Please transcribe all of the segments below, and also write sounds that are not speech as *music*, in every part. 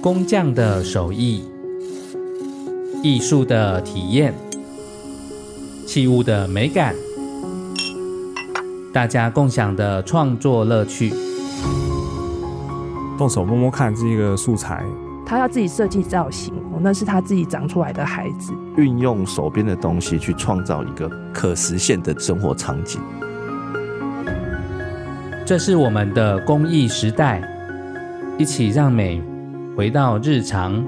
工匠的手艺，艺术的体验，器物的美感，大家共享的创作乐趣。动手摸摸看这个素材，他要自己设计造型，那是他自己长出来的孩子。运用手边的东西去创造一个可实现的生活场景。这是我们的公益时代，一起让美回到日常。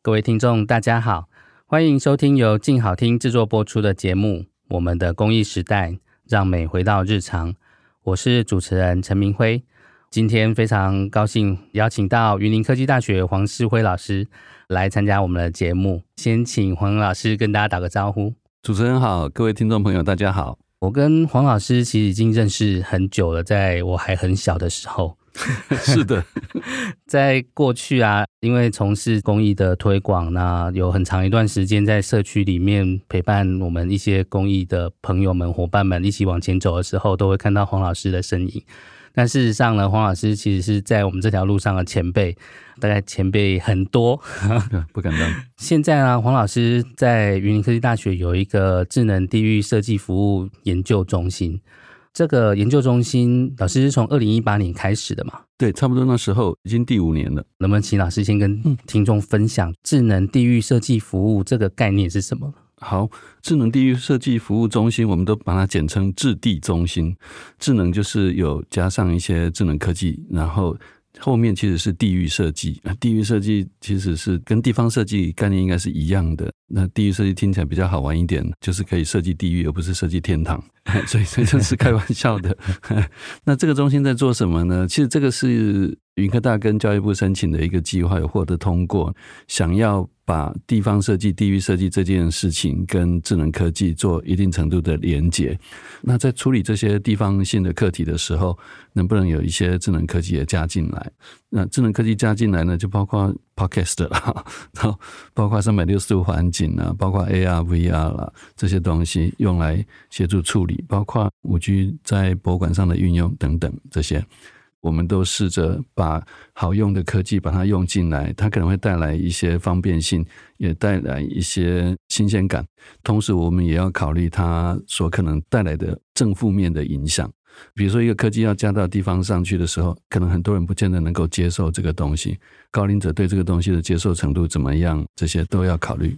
各位听众，大家好，欢迎收听由静好听制作播出的节目《我们的公益时代》，让美回到日常。我是主持人陈明辉，今天非常高兴邀请到云林科技大学黄世辉老师来参加我们的节目。先请黄老师跟大家打个招呼。主持人好，各位听众朋友，大家好。我跟黄老师其实已经认识很久了，在我还很小的时候。*laughs* 是的，*laughs* 在过去啊，因为从事公益的推广，那有很长一段时间在社区里面陪伴我们一些公益的朋友们、伙伴们一起往前走的时候，都会看到黄老师的身影。但事实上呢，黄老师其实是在我们这条路上的前辈，大概前辈很多，*laughs* 不敢当。现在呢，黄老师在云林科技大学有一个智能地域设计服务研究中心。这个研究中心，老师是从二零一八年开始的嘛？对，差不多那时候已经第五年了。能不能请老师先跟听众分享智能地域设计服务这个概念是什么？好，智能地域设计服务中心，我们都把它简称智地中心。智能就是有加上一些智能科技，然后后面其实是地域设计。地域设计其实是跟地方设计概念应该是一样的。那地域设计听起来比较好玩一点，就是可以设计地狱，而不是设计天堂。所以，所以这是开玩笑的。*laughs* 那这个中心在做什么呢？其实这个是云科大跟教育部申请的一个计划，有获得通过，想要。把地方设计、地域设计这件事情跟智能科技做一定程度的连结。那在处理这些地方性的课题的时候，能不能有一些智能科技也加进来？那智能科技加进来呢，就包括 Podcast 啦，然后包括三百六十度环境啊，包括 AR、VR 啦这些东西，用来协助处理，包括五 G 在博物馆上的运用等等这些。我们都试着把好用的科技把它用进来，它可能会带来一些方便性，也带来一些新鲜感。同时，我们也要考虑它所可能带来的正负面的影响。比如说，一个科技要加到地方上去的时候，可能很多人不见得能够接受这个东西。高龄者对这个东西的接受程度怎么样？这些都要考虑。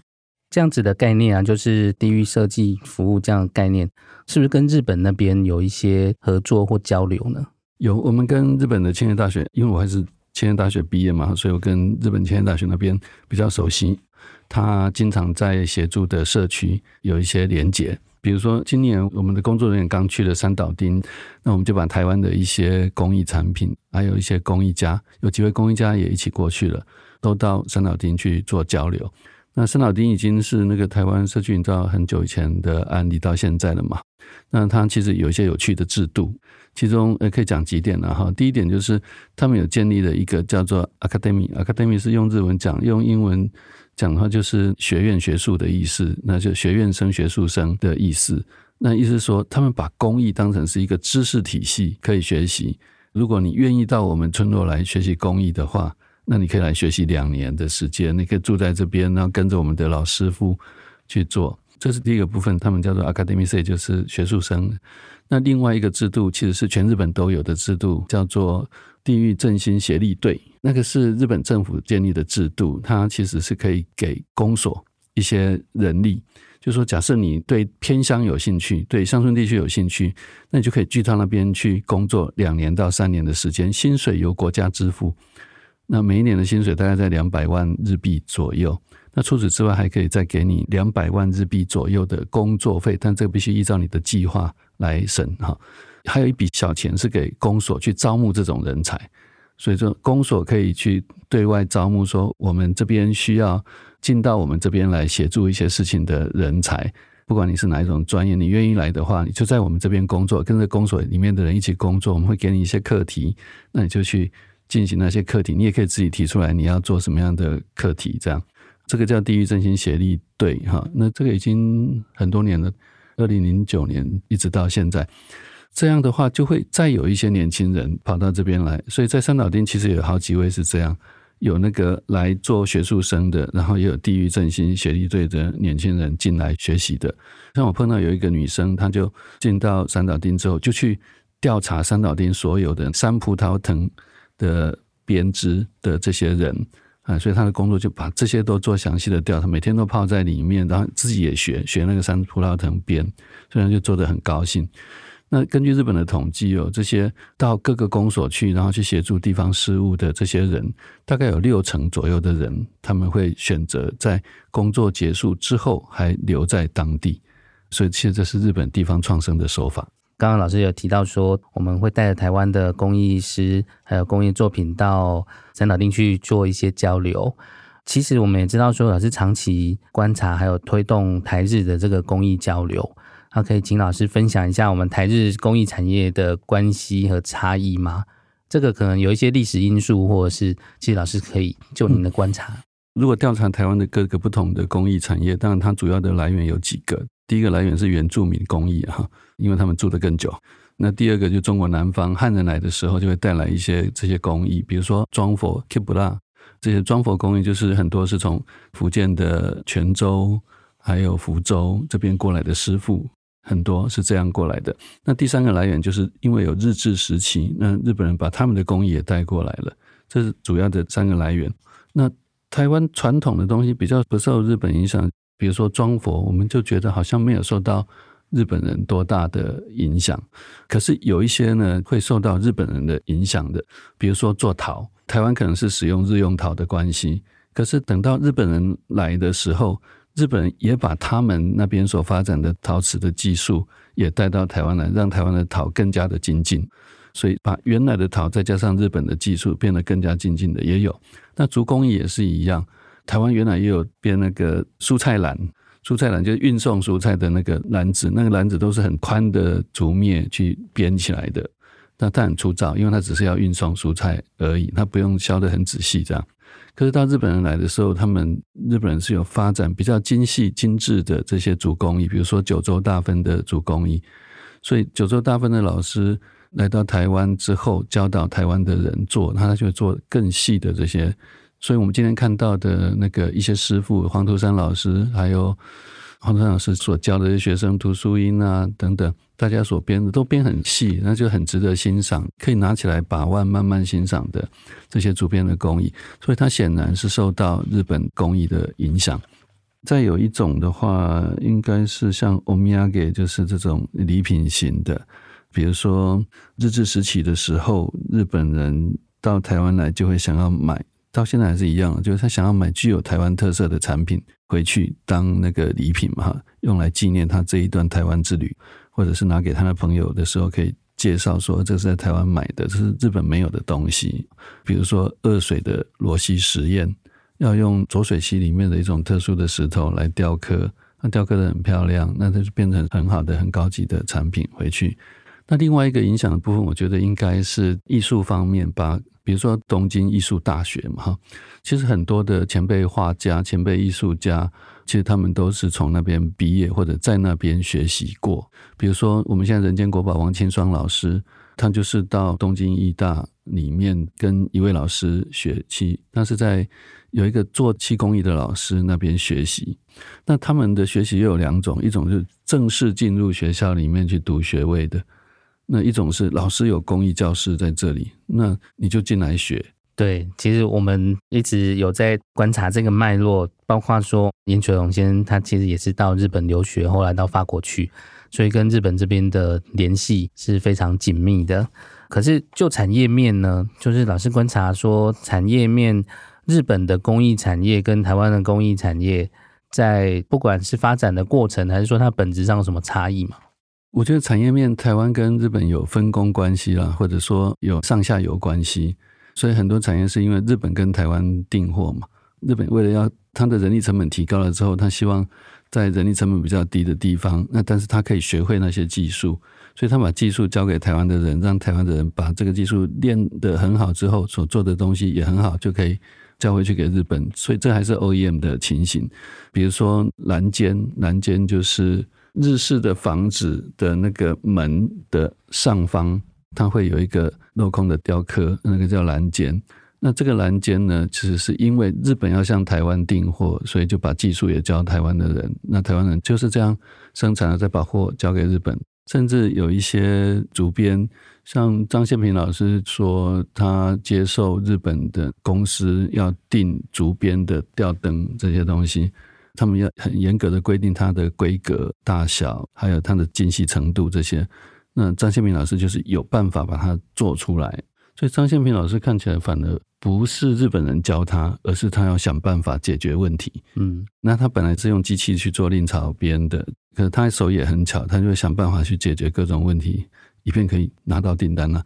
这样子的概念啊，就是地域设计服务这样的概念，是不是跟日本那边有一些合作或交流呢？有，我们跟日本的千叶大学，因为我还是千叶大学毕业嘛，所以我跟日本千叶大学那边比较熟悉。他经常在协助的社区有一些连结，比如说今年我们的工作人员刚去了三岛町，那我们就把台湾的一些工艺产品，还有一些工艺家，有几位工艺家也一起过去了，都到三岛町去做交流。那三岛町已经是那个台湾社区营造很久以前的案例到现在了嘛，那它其实有一些有趣的制度。其中呃可以讲几点了哈，第一点就是他们有建立了一个叫做 academy，academy 是用日文讲，用英文讲的话就是学院学术的意思，那就学院生学术生的意思。那意思说，他们把工艺当成是一个知识体系可以学习。如果你愿意到我们村落来学习工艺的话，那你可以来学习两年的时间，你可以住在这边，然后跟着我们的老师傅去做。这是第一个部分，他们叫做 academy，就是学术生。那另外一个制度其实是全日本都有的制度，叫做地域振兴协力队。那个是日本政府建立的制度，它其实是可以给公所一些人力，就说，假设你对偏乡有兴趣，对乡村地区有兴趣，那你就可以去他那边去工作两年到三年的时间，薪水由国家支付。那每一年的薪水大概在两百万日币左右。那除此之外，还可以再给你两百万日币左右的工作费，但这个必须依照你的计划来审哈。还有一笔小钱是给公所去招募这种人才，所以说公所可以去对外招募，说我们这边需要进到我们这边来协助一些事情的人才，不管你是哪一种专业，你愿意来的话，你就在我们这边工作，跟着公所里面的人一起工作，我们会给你一些课题，那你就去进行那些课题，你也可以自己提出来你要做什么样的课题，这样。这个叫地域振兴协力队，哈，那这个已经很多年了。二零零九年一直到现在，这样的话就会再有一些年轻人跑到这边来。所以在三岛町其实有好几位是这样，有那个来做学术生的，然后也有地域振兴协力队的年轻人进来学习的。像我碰到有一个女生，她就进到三岛町之后，就去调查三岛町所有的山葡萄藤的编织的这些人。啊，所以他的工作就把这些都做详细的调查，每天都泡在里面，然后自己也学学那个山葡萄藤编，所以就做得很高兴。那根据日本的统计哦，这些到各个公所去，然后去协助地方事务的这些人，大概有六成左右的人，他们会选择在工作结束之后还留在当地。所以其实这是日本地方创生的手法。刚刚老师有提到说，我们会带着台湾的工艺师还有工艺作品到三岛町去做一些交流。其实我们也知道说，老师长期观察还有推动台日的这个工艺交流，那可以请老师分享一下我们台日工艺产业的关系和差异吗？这个可能有一些历史因素，或者是其实老师可以就您的观察。如果调查台湾的各个不同的工艺产业，当然它主要的来源有几个。第一个来源是原住民工艺哈，因为他们住得更久。那第二个就中国南方汉人来的时候，就会带来一些这些工艺，比如说装佛、Kibura 这些装佛工艺，就是很多是从福建的泉州还有福州这边过来的师傅，很多是这样过来的。那第三个来源就是因为有日治时期，那日本人把他们的工艺也带过来了，这是主要的三个来源。那台湾传统的东西比较不受日本影响。比如说装佛，我们就觉得好像没有受到日本人多大的影响。可是有一些呢，会受到日本人的影响的。比如说做陶，台湾可能是使用日用陶的关系。可是等到日本人来的时候，日本人也把他们那边所发展的陶瓷的技术也带到台湾来，让台湾的陶更加的精进。所以把原来的陶再加上日本的技术，变得更加精进的也有。那竹工艺也是一样。台湾原来也有编那个蔬菜篮，蔬菜篮就是运送蔬菜的那个篮子，那个篮子都是很宽的竹篾去编起来的，那它很粗糙，因为它只是要运送蔬菜而已，它不用削得很仔细这样。可是到日本人来的时候，他们日本人是有发展比较精细精致的这些竹工艺，比如说九州大分的竹工艺，所以九州大分的老师来到台湾之后，教导台湾的人做，他就会做更细的这些。所以，我们今天看到的那个一些师傅，黄图山老师，还有黄图山老师所教的学生涂书英啊等等，大家所编的都编很细，那就很值得欣赏，可以拿起来把玩，慢慢欣赏的这些竹编的工艺。所以，它显然是受到日本工艺的影响。再有一种的话，应该是像おみやげ，就是这种礼品型的，比如说日治时期的时候，日本人到台湾来就会想要买。 到现在还是一样，就是他想要买具有台湾特色的产品回去当那个礼品嘛，用来纪念他这一段台湾之旅，或者是拿给他的朋友的时候，可以介绍说这是在台湾买的，这是日本没有的东西。比如说二水的罗西石砚，要用浊水溪里面的一种特殊的石头来雕刻，那雕刻得很漂亮，那它就变成很好的、很高级的产品回去。那另外一个影响的部分，我觉得应该是艺术方面吧。比如说东京艺术大学嘛，哈，其实很多的前辈画家、前辈艺术家，其实他们都是从那边毕业或者在那边学习过。比如说我们现在人间国宝王清霜老师，他就是到东京艺大里面跟一位老师学漆，那是在有一个做漆工艺的老师那边学习。那他们的学习又有两种，一种是正式进入学校里面去读学位的。那一种是老师有公益教室在这里，那你就进来学。对，其实我们一直有在观察这个脉络，包括说颜水龙先生他其实也是到日本留学，后来到法国去，所以跟日本这边的联系是非常紧密的。可是就产业面呢，就是老师观察说，产业面日本的工艺产业跟台湾的工艺产业，在不管是发展的过程，还是说它本质上有什么差异嘛？我觉得产业面，台湾跟日本有分工关系啦，或者说有上下游关系，所以很多产业是因为日本跟台湾订货嘛。日本为了要它的人力成本提高了之后，他希望在人力成本比较低的地方，那但是他可以学会那些技术，所以他把技术交给台湾的人，让台湾的人把这个技术练得很好之后，所做的东西也很好，就可以交回去给日本。所以这还是 OEM 的情形。比如说蓝尖，蓝尖就是。日式的房子的那个门的上方，它会有一个镂空的雕刻，那个叫栏间。那这个栏间呢，其实是因为日本要向台湾订货，所以就把技术也交台湾的人。那台湾人就是这样生产了，再把货交给日本。甚至有一些主编，像张宪平老师说，他接受日本的公司要订竹编的吊灯这些东西，他们要很严格的规定它的规格、大小，还有它的精细程度这些。那张宪平老师就是有办法把它做出来，所以张宪平老师看起来反而不是日本人教他，而是他要想办法解决问题。嗯，那他本来是用机器去做令草编的。可是他手也很巧，他就会想办法去解决各种问题，以便可以拿到订单了、啊。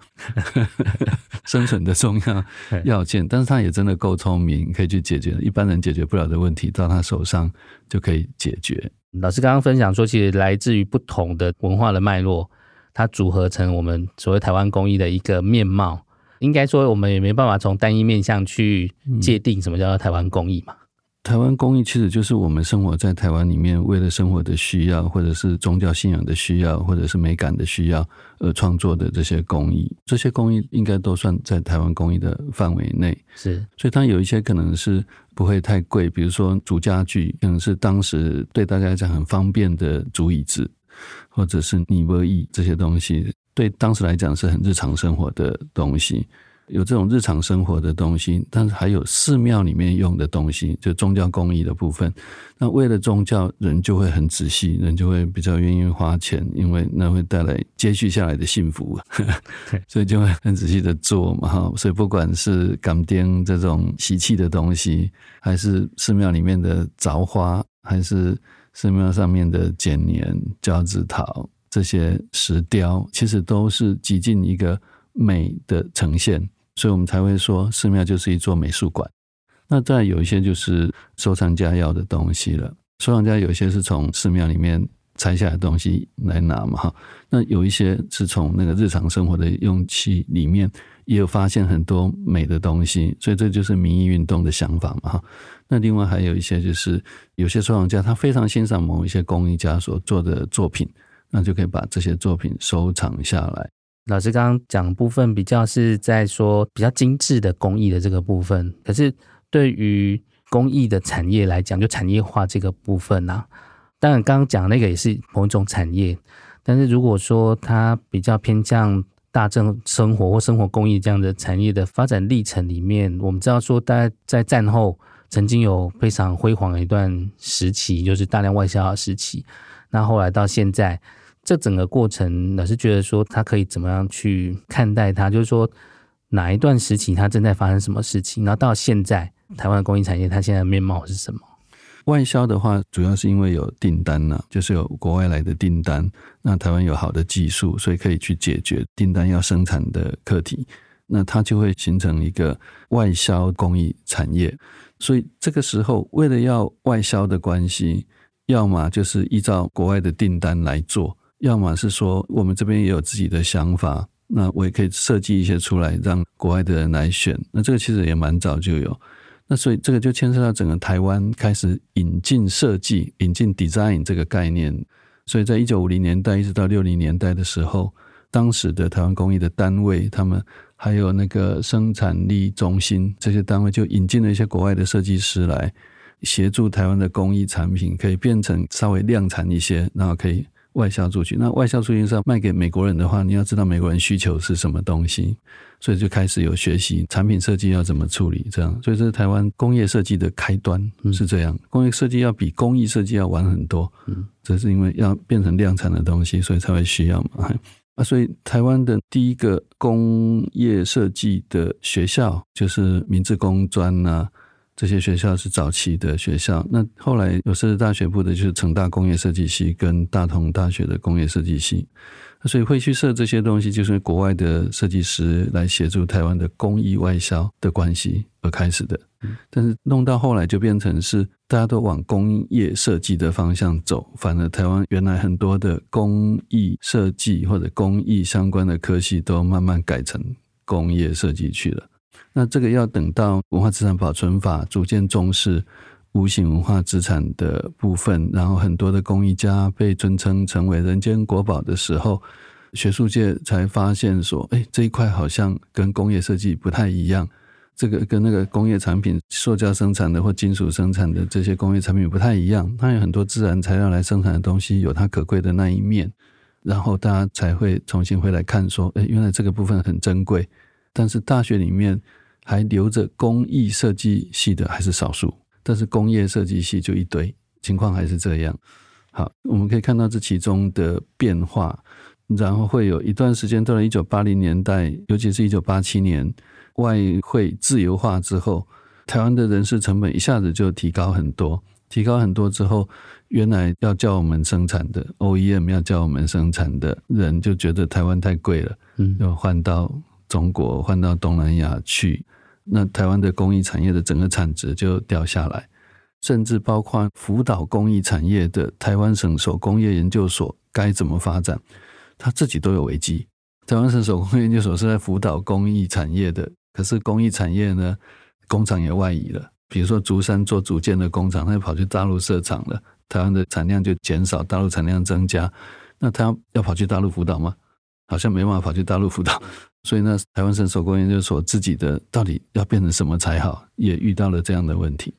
*laughs* 生存的重要要件，但是他也真的够聪明，可以去解决一般人解决不了的问题，到他手上就可以解决。老师刚刚分享说，其实来自于不同的文化的脉络，它组合成我们所谓台湾工艺的一个面貌。应该说，我们也没办法从单一面向去界定什么叫做台湾工艺嘛。台湾工艺其实就是我们生活在台湾里面，为了生活的需要，或者是宗教信仰的需要，或者是美感的需要而创作的这些工艺。这些工艺应该都算在台湾工艺的范围内。是，所以它有一些可能是不会太贵，比如说竹家具，可能是当时对大家来讲很方便的竹椅子，或者是泥模椅这些东西，对当时来讲是很日常生活的东西。有这种日常生活的东西，但是还有寺庙里面用的东西，就宗教工艺的部分。那为了宗教，人就会很仔细，人就会比较愿意花钱，因为那会带来接续下来的幸福，*laughs* 所以就会很仔细的做嘛。哈，所以不管是港钉这种习气的东西，还是寺庙里面的凿花，还是寺庙上面的剪年、交趾陶这些石雕，其实都是极尽一个美的呈现。所以我们才会说，寺庙就是一座美术馆。那再有一些就是收藏家要的东西了。收藏家有一些是从寺庙里面拆下来的东西来拿嘛，哈。那有一些是从那个日常生活的用器里面也有发现很多美的东西，所以这就是民艺运动的想法嘛，哈。那另外还有一些就是有些收藏家他非常欣赏某一些工艺家所做的作品，那就可以把这些作品收藏下来。老师刚刚讲部分比较是在说比较精致的工艺的这个部分，可是对于工艺的产业来讲，就产业化这个部分啊，当然刚刚讲那个也是某一种产业，但是如果说它比较偏向大众生活或生活工艺这样的产业的发展历程里面，我们知道说，大概在战后曾经有非常辉煌的一段时期，就是大量外销的时期，那后来到现在。这整个过程，老师觉得说他可以怎么样去看待它？就是说哪一段时期它正在发生什么事情？然后到现在台湾的工艺产业它现在的面貌是什么？外销的话，主要是因为有订单呢，就是有国外来的订单。那台湾有好的技术，所以可以去解决订单要生产的课题。那它就会形成一个外销工艺产业。所以这个时候，为了要外销的关系，要么就是依照国外的订单来做。要么是说我们这边也有自己的想法，那我也可以设计一些出来，让国外的人来选。那这个其实也蛮早就有，那所以这个就牵涉到整个台湾开始引进设计、引进 design 这个概念。所以在一九五零年代一直到六零年代的时候，当时的台湾工艺的单位，他们还有那个生产力中心这些单位，就引进了一些国外的设计师来协助台湾的工艺产品可以变成稍微量产一些，然后可以。外销出去，那外销出去是要卖给美国人的话，你要知道美国人需求是什么东西，所以就开始有学习产品设计要怎么处理，这样，所以这是台湾工业设计的开端是这样。工业设计要比工艺设计要晚很多，嗯，这是因为要变成量产的东西，所以才会需要嘛。啊，所以台湾的第一个工业设计的学校就是明治工专啊。这些学校是早期的学校，那后来有设置大学部的，就是成大工业设计系跟大同大学的工业设计系，所以会去设这些东西，就是国外的设计师来协助台湾的工艺外销的关系而开始的。但是弄到后来就变成是大家都往工业设计的方向走，反而台湾原来很多的工艺设计或者工艺相关的科系都慢慢改成工业设计去了。那这个要等到文化资产保存法逐渐重视无形文化资产的部分，然后很多的工艺家被尊称成为人间国宝的时候，学术界才发现说，哎，这一块好像跟工业设计不太一样。这个跟那个工业产品、塑胶生产的或金属生产的这些工业产品不太一样，它有很多自然材料来生产的东西，有它可贵的那一面，然后大家才会重新回来看，说，哎，原来这个部分很珍贵。但是大学里面还留着工艺设计系的还是少数，但是工业设计系就一堆，情况还是这样。好，我们可以看到这其中的变化，然后会有一段时间到了一九八零年代，尤其是一九八七年。外汇自由化之后，台湾的人事成本一下子就提高很多。提高很多之后，原来要叫我们生产的 OEM 要叫我们生产的人就觉得台湾太贵了，嗯，要换到中国、换到东南亚去。那台湾的工艺产业的整个产值就掉下来，甚至包括辅导工艺产业的台湾省手工业研究所该怎么发展，他自己都有危机。台湾省手工业研究所是在辅导工艺产业的。可是工艺产业呢，工厂也外移了。比如说竹山做组件的工厂，他就跑去大陆设厂了，台湾的产量就减少，大陆产量增加。那他要跑去大陆辅导吗？好像没办法跑去大陆辅导。所以呢，台湾省手工研究所自己的到底要变成什么才好，也遇到了这样的问题。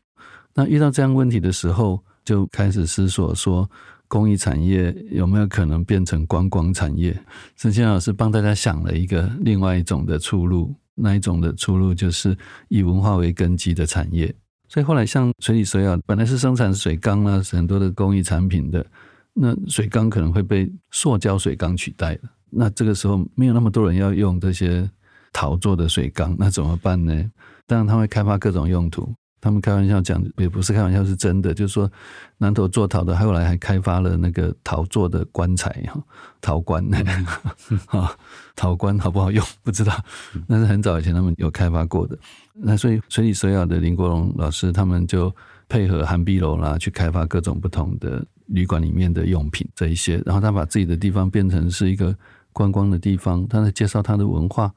那遇到这样问题的时候，就开始思索说，工艺产业有没有可能变成观光产业？陈先老师帮大家想了一个另外一种的出路。那一种的出路就是以文化为根基的产业，所以后来像水里水啊本来是生产水缸啊，很多的工艺产品的，那水缸可能会被塑胶水缸取代了。那这个时候没有那么多人要用这些陶做的水缸，那怎么办呢？当然他会开发各种用途。他们开玩笑讲，也不是开玩笑，是真的。就是说，南投做陶的，后来还开发了那个陶做的棺材哈，陶棺 *laughs* 哈，陶棺好不好用不知道，*laughs* 那是很早以前他们有开发过的。那所以水里水窑的林国荣老师，他们就配合涵碧楼啦，去开发各种不同的旅馆里面的用品这一些。然后他把自己的地方变成是一个观光的地方，他在介绍他的文化。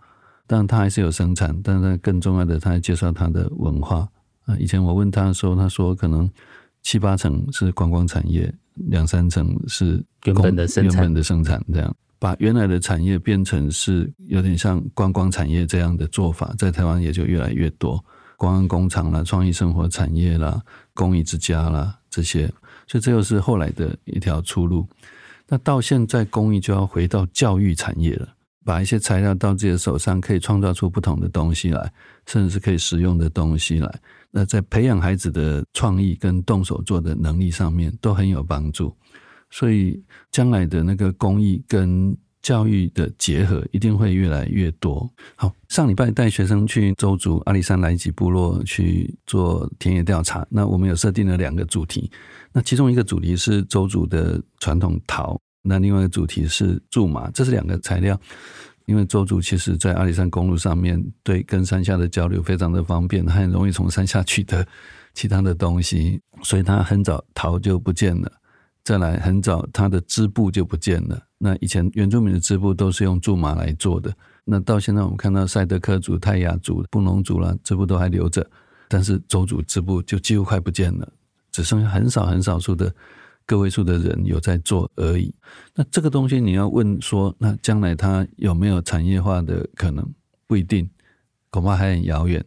但他还是有生产，但是更重要的，他在介绍他的文化。啊，以前我问他的时候，他说可能七八成是观光产业，两三成是原本的生产，原本的生产这样，把原来的产业变成是有点像观光产业这样的做法，在台湾也就越来越多，观光工厂啦、创意生活产业啦、公益之家啦这些，所以这又是后来的一条出路。那到现在，工艺就要回到教育产业了。把一些材料到自己的手上，可以创造出不同的东西来，甚至是可以实用的东西来。那在培养孩子的创意跟动手做的能力上面，都很有帮助。所以将来的那个工艺跟教育的结合，一定会越来越多。好，上礼拜带学生去周族阿里山来吉部落去做田野调查，那我们有设定了两个主题，那其中一个主题是周族的传统陶。那另外一个主题是苎麻，这是两个材料。因为周族其实在阿里山公路上面对跟山下的交流非常的方便，很容易从山下取得 *laughs* 其他的东西，所以它很早陶就不见了。再来很早它的织布就不见了。那以前原住民的织布都是用苎麻来做的。那到现在我们看到赛德克族、泰雅族、布农族啦，织布都还留着，但是邹族织布就几乎快不见了，只剩下很少很少数的。个位数的人有在做而已。那这个东西你要问说，那将来它有没有产业化的可能？不一定，恐怕还很遥远。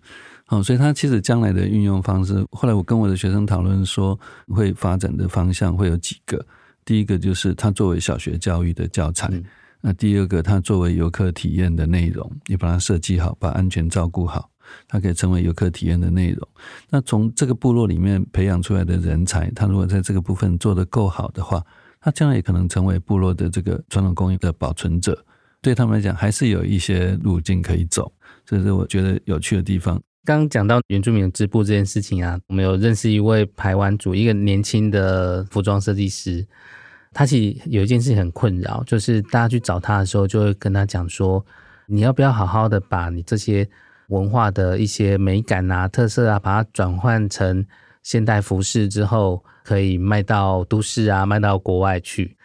好，所以它其实将来的运用方式，后来我跟我的学生讨论说，会发展的方向会有几个。第一个就是它作为小学教育的教材，嗯、那第二个它作为游客体验的内容，你把它设计好，把安全照顾好。它可以成为游客体验的内容。那从这个部落里面培养出来的人才，他如果在这个部分做得够好的话，他将来也可能成为部落的这个传统工艺的保存者。对他们来讲，还是有一些路径可以走。这是我觉得有趣的地方。刚刚讲到原住民织布这件事情啊，我们有认识一位排湾族一个年轻的服装设计师，他其实有一件事情很困扰，就是大家去找他的时候，就会跟他讲说，你要不要好好的把你这些。文化的一些美感啊、特色啊，把它转换成现代服饰之后，可以卖到都市啊，卖到国外去。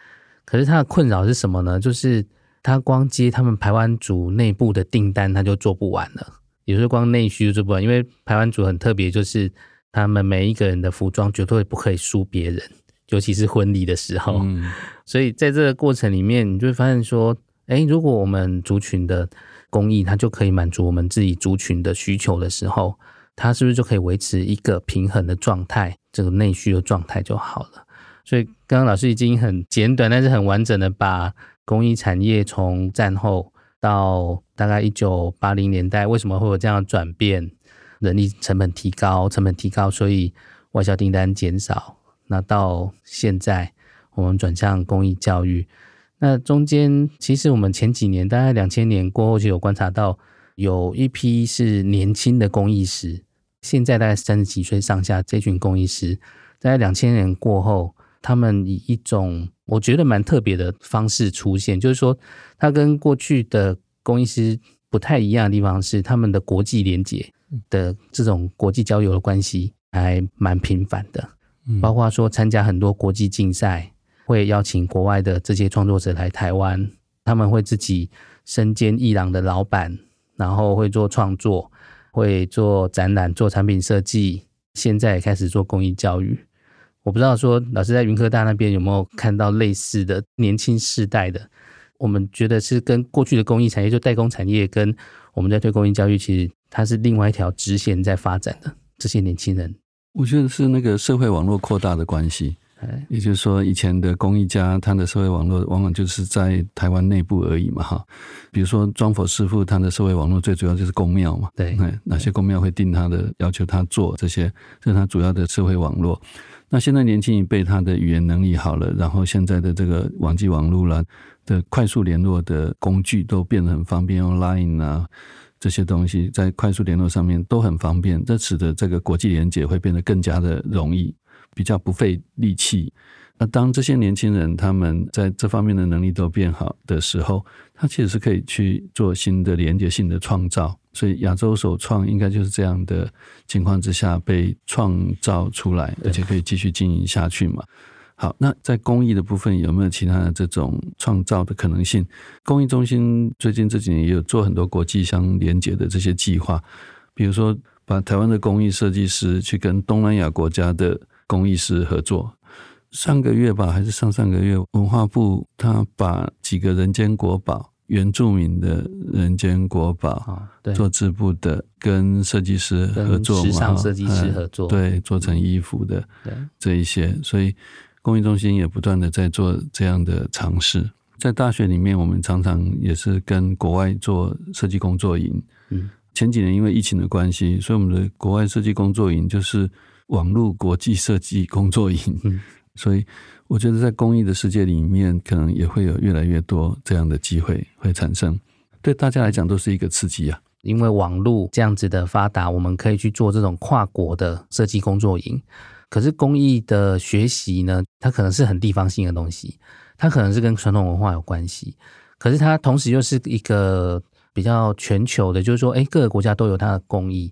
可是他的困扰是什么呢？就是他光接他们排湾族内部的订单，他就做不完了。也就是光内需就做不完，因为排湾族很特别，就是他们每一个人的服装绝对不可以输别人，尤其是婚礼的时候。嗯、所以在这个过程里面，你就会发现说，哎，如果我们族群的工艺，它就可以满足我们自己族群的需求的时候，它是不是就可以维持一个平衡的状态，这个内需的状态就好了？所以刚刚老师已经很简短，但是很完整的把工艺产业从战后到大概一九八零年代，为什么会有这样转变？人力成本提高，成本提高，所以外销订单减少。那到现在，我们转向工艺教育。那中间，其实我们前几年，大概两千年过后，就有观察到有一批是年轻的工艺师。现在大概三十几岁上下这群工艺师，在两千年过后，他们以一种我觉得蛮特别的方式出现，就是说，他跟过去的工艺师不太一样的地方是，他们的国际连接。的这种国际交流的关系还蛮频繁的，包括说参加很多国际竞赛，会邀请国外的这些创作者来台湾，他们会自己身兼艺廊的老板，然后会做创作，会做展览，做产品设计，现在也开始做公益教育。我不知道说老师在云科大那边有没有看到类似的年轻世代的，我们觉得是跟过去的工艺产业就代工产业跟我们在推工艺教育，其实。它是另外一条直线在发展的，这些年轻人，我觉得是那个社会网络扩大的关系。也就是说，以前的工艺家他的社会网络往往就是在台湾内部而已嘛，哈。比如说庄佛师傅，他的社会网络最主要就是公庙嘛，对，哪些公庙会定他的要求他做这些，这是他主要的社会网络。那现在年轻一辈他的语言能力好了，然后现在的这个网际网络啦的快速联络的工具都变得很方便，用 Line 啊。这些东西在快速联络上面都很方便，这使得这个国际连接会变得更加的容易，比较不费力气。那当这些年轻人他们在这方面的能力都变好的时候，他其实是可以去做新的连接性的创造。所以亚洲首创应该就是这样的情况之下被创造出来，而且可以继续经营下去嘛。好，那在工艺的部分有没有其他的这种创造的可能性？工艺中心最近这几年也有做很多国际相连接的这些计划，比如说把台湾的工艺设计师去跟东南亚国家的工艺师合作。上个月吧，还是上上个月，文化部他把几个人间国宝、原住民的人间国宝，做织布的，跟设计师合作嘛，时尚设计师合作，对，做成衣服的，这一些，所以。公益中心也不断的在做这样的尝试，在大学里面，我们常常也是跟国外做设计工作营。嗯，前几年因为疫情的关系，所以我们的国外设计工作营就是网络国际设计工作营。嗯，所以我觉得在公益的世界里面，可能也会有越来越多这样的机会会产生，对大家来讲都是一个刺激啊。因为网络这样子的发达，我们可以去做这种跨国的设计工作营。可是公益的学习呢，它可能是很地方性的东西，它可能是跟传统文化有关系。可是它同时又是一个比较全球的，就是说，哎，各个国家都有它的工艺。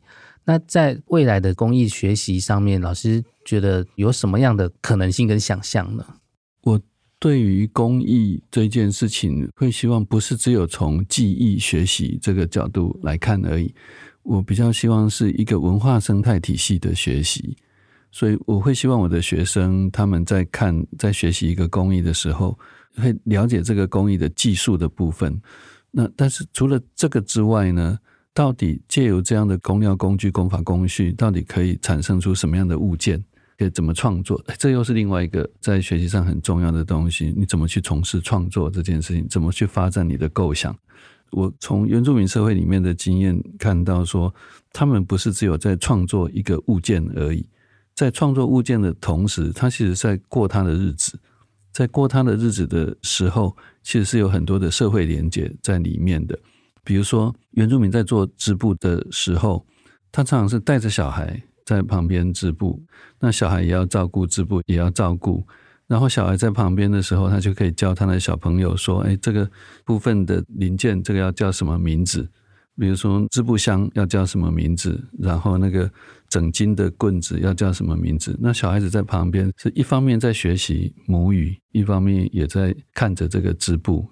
那在未来的工艺学习上面，老师觉得有什么样的可能性跟想象呢？我对于工艺这件事情，会希望不是只有从技艺学习这个角度来看而已。我比较希望是一个文化生态体系的学习。所以我会希望我的学生他们在看、在学习一个工艺的时候，会了解这个工艺的技术的部分。那但是除了这个之外呢，到底借由这样的工料、工具、工法、工序，到底可以产生出什么样的物件？可以怎么创作？这又是另外一个在学习上很重要的东西。你怎么去从事创作这件事情？怎么去发展你的构想？我从原住民社会里面的经验看到说，他们不是只有在创作一个物件而已。在创作物件的同时，他其实在过他的日子，在过他的日子的时候，其实是有很多的社会连接在里面的。比如说，原住民在做织布的时候，他常常是带着小孩在旁边织布，那小孩也要照顾织布，也要照顾。然后小孩在旁边的时候，他就可以教他的小朋友说：“哎，这个部分的零件，这个要叫什么名字？”比如说织布箱要叫什么名字，然后那个整金的棍子要叫什么名字？那小孩子在旁边是一方面在学习母语，一方面也在看着这个织布。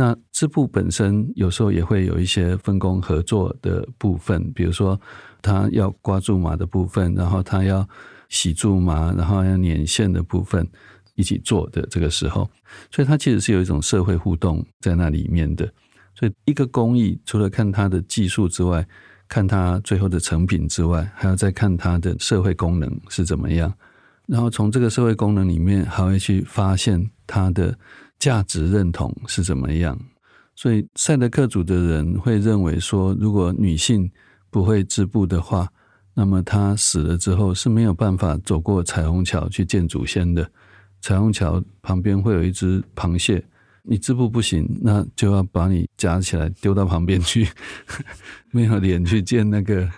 那织布本身有时候也会有一些分工合作的部分，比如说他要挂住麻的部分，然后他要洗住麻，然后要捻线的部分一起做的这个时候，所以它其实是有一种社会互动在那里面的。所以一个工艺除了看它的技术之外，看它最后的成品之外，还要再看它的社会功能是怎么样。然后从这个社会功能里面，还会去发现它的。价值认同是怎么样？所以赛德克族的人会认为说，如果女性不会织布的话，那么她死了之后是没有办法走过彩虹桥去见祖先的。彩虹桥旁边会有一只螃蟹，你织布不行，那就要把你夹起来丢到旁边去，*laughs* 没有脸去见那个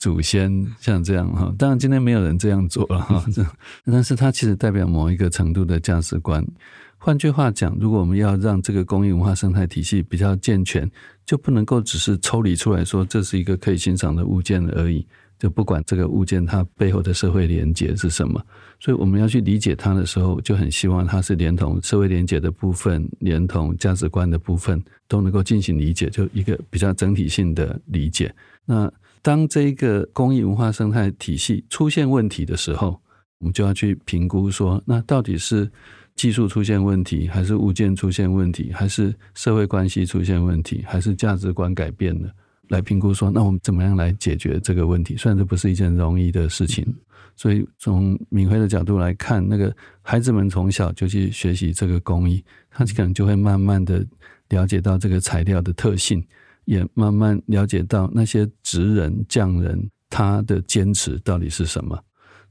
祖先。像这样哈，当然今天没有人这样做了哈，*laughs* 但是它其实代表某一个程度的价值观。换句话讲，如果我们要让这个工艺文化生态体系比较健全，就不能够只是抽离出来说这是一个可以欣赏的物件而已，就不管这个物件它背后的社会连结是什么。所以我们要去理解它的时候，就很希望它是连同社会连结的部分，连同价值观的部分都能够进行理解，就一个比较整体性的理解。那当这个工艺文化生态体系出现问题的时候，我们就要去评估说，那到底是。技术出现问题，还是物件出现问题，还是社会关系出现问题，还是价值观改变了？来评估说，那我们怎么样来解决这个问题？虽然这不是一件容易的事情，所以从敏辉的角度来看，那个孩子们从小就去学习这个工艺，他可能就会慢慢的了解到这个材料的特性，也慢慢了解到那些职人匠人他的坚持到底是什么。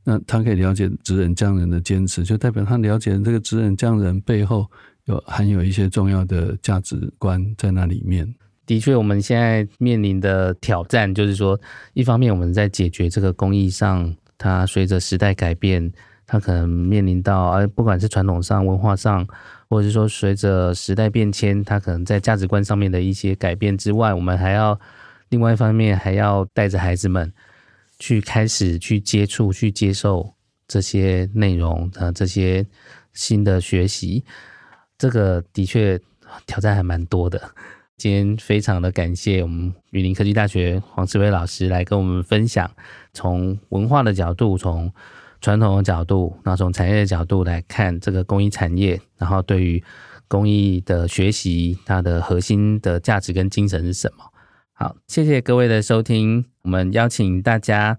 那他可以了解职人匠人的坚持，就代表他了解这个职人匠人背后有含有一些重要的价值观在那里面。的确，我们现在面临的挑战就是说，一方面我们在解决这个工艺上，它随着时代改变，它可能面临到，而不管是传统上、文化上，或者是说随着时代变迁，它可能在价值观上面的一些改变之外，我们还要另外一方面还要带着孩子们。去开始去接触、去接受这些内容，呃，这些新的学习，这个的确挑战还蛮多的。今天非常的感谢我们云林科技大学黄驰辉老师来跟我们分享，从文化的角度、从传统的角度，然后从产业的角度来看这个工艺产业，然后对于工艺的学习，它的核心的价值跟精神是什么？好，谢谢各位的收听。我们邀请大家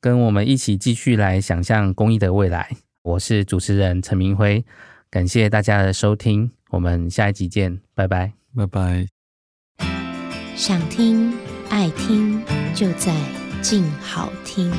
跟我们一起继续来想象公益的未来。我是主持人陈明辉，感谢大家的收听，我们下一集见，拜拜，拜拜。想听爱听，就在静好听。